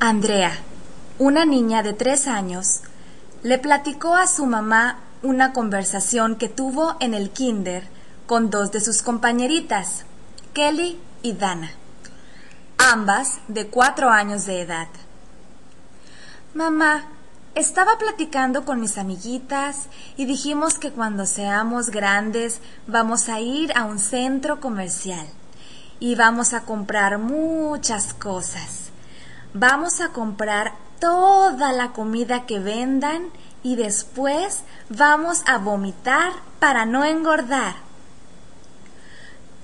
Andrea, una niña de tres años, le platicó a su mamá una conversación que tuvo en el kinder con dos de sus compañeritas, Kelly y Dana, ambas de cuatro años de edad. Mamá, estaba platicando con mis amiguitas y dijimos que cuando seamos grandes vamos a ir a un centro comercial y vamos a comprar muchas cosas. Vamos a comprar toda la comida que vendan y después vamos a vomitar para no engordar.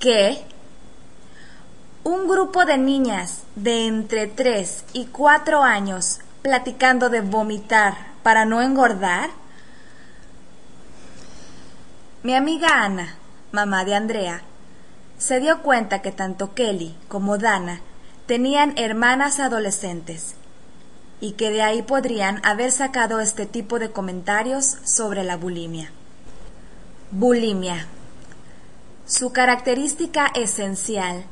¿Qué? Un grupo de niñas de entre 3 y 4 años platicando de vomitar para no engordar? Mi amiga Ana, mamá de Andrea, se dio cuenta que tanto Kelly como Dana tenían hermanas adolescentes y que de ahí podrían haber sacado este tipo de comentarios sobre la bulimia. Bulimia. Su característica esencial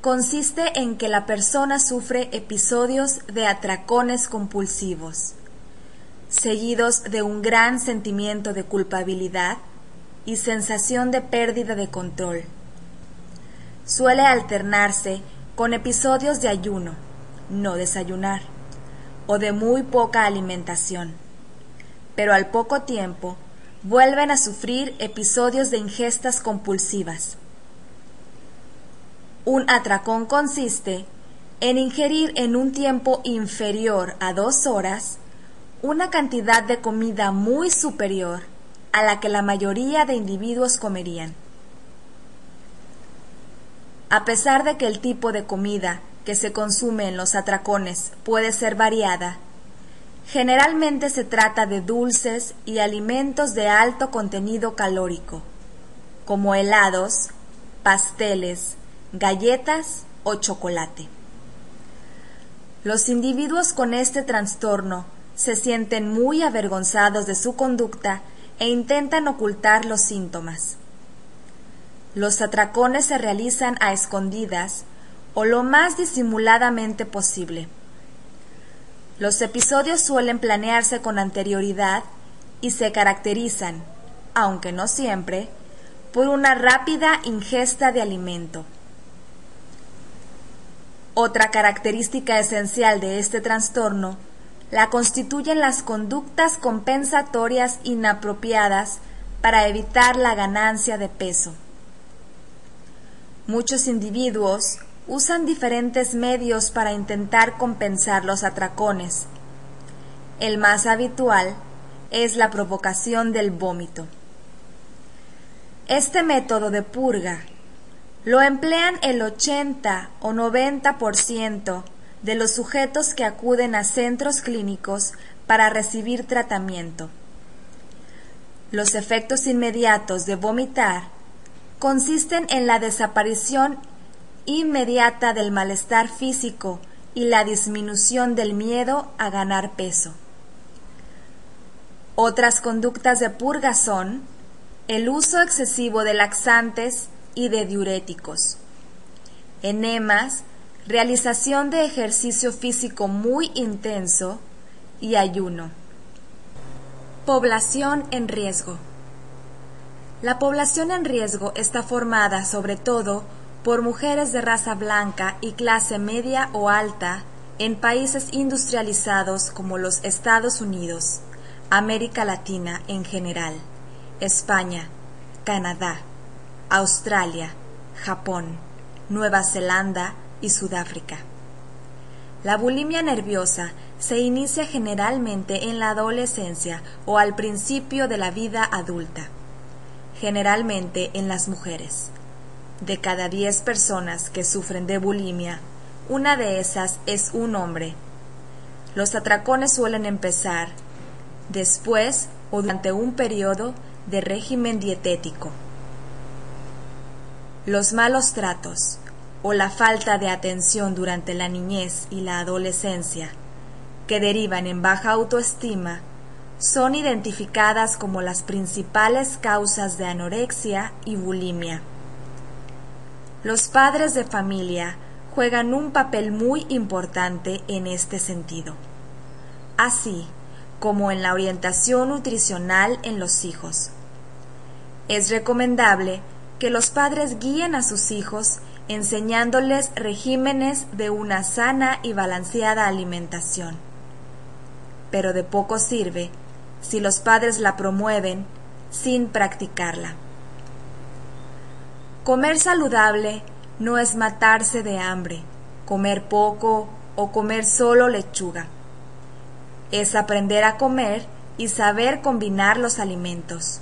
consiste en que la persona sufre episodios de atracones compulsivos, seguidos de un gran sentimiento de culpabilidad y sensación de pérdida de control. Suele alternarse con episodios de ayuno, no desayunar, o de muy poca alimentación. Pero al poco tiempo vuelven a sufrir episodios de ingestas compulsivas. Un atracón consiste en ingerir en un tiempo inferior a dos horas una cantidad de comida muy superior a la que la mayoría de individuos comerían. A pesar de que el tipo de comida que se consume en los atracones puede ser variada, generalmente se trata de dulces y alimentos de alto contenido calórico, como helados, pasteles, galletas o chocolate. Los individuos con este trastorno se sienten muy avergonzados de su conducta e intentan ocultar los síntomas. Los atracones se realizan a escondidas o lo más disimuladamente posible. Los episodios suelen planearse con anterioridad y se caracterizan, aunque no siempre, por una rápida ingesta de alimento. Otra característica esencial de este trastorno la constituyen las conductas compensatorias inapropiadas para evitar la ganancia de peso. Muchos individuos usan diferentes medios para intentar compensar los atracones. El más habitual es la provocación del vómito. Este método de purga lo emplean el 80 o 90% de los sujetos que acuden a centros clínicos para recibir tratamiento. Los efectos inmediatos de vomitar consisten en la desaparición inmediata del malestar físico y la disminución del miedo a ganar peso. Otras conductas de purga son el uso excesivo de laxantes y de diuréticos, enemas, realización de ejercicio físico muy intenso y ayuno. Población en riesgo. La población en riesgo está formada sobre todo por mujeres de raza blanca y clase media o alta en países industrializados como los Estados Unidos, América Latina en general, España, Canadá, Australia, Japón, Nueva Zelanda y Sudáfrica. La bulimia nerviosa se inicia generalmente en la adolescencia o al principio de la vida adulta generalmente en las mujeres. De cada 10 personas que sufren de bulimia, una de esas es un hombre. Los atracones suelen empezar después o durante un periodo de régimen dietético. Los malos tratos o la falta de atención durante la niñez y la adolescencia, que derivan en baja autoestima, son identificadas como las principales causas de anorexia y bulimia. Los padres de familia juegan un papel muy importante en este sentido, así como en la orientación nutricional en los hijos. Es recomendable que los padres guíen a sus hijos enseñándoles regímenes de una sana y balanceada alimentación. Pero de poco sirve si los padres la promueven sin practicarla. Comer saludable no es matarse de hambre, comer poco o comer solo lechuga. Es aprender a comer y saber combinar los alimentos.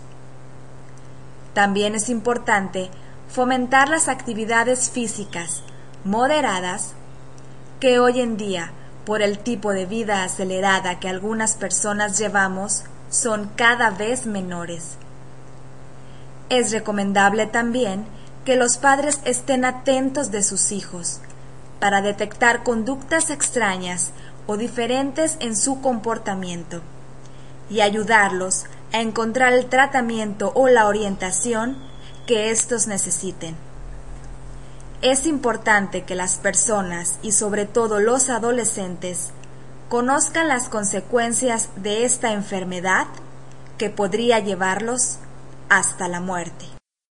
También es importante fomentar las actividades físicas moderadas que hoy en día, por el tipo de vida acelerada que algunas personas llevamos, son cada vez menores. Es recomendable también que los padres estén atentos de sus hijos para detectar conductas extrañas o diferentes en su comportamiento y ayudarlos a encontrar el tratamiento o la orientación que éstos necesiten. Es importante que las personas y sobre todo los adolescentes conozcan las consecuencias de esta enfermedad que podría llevarlos hasta la muerte.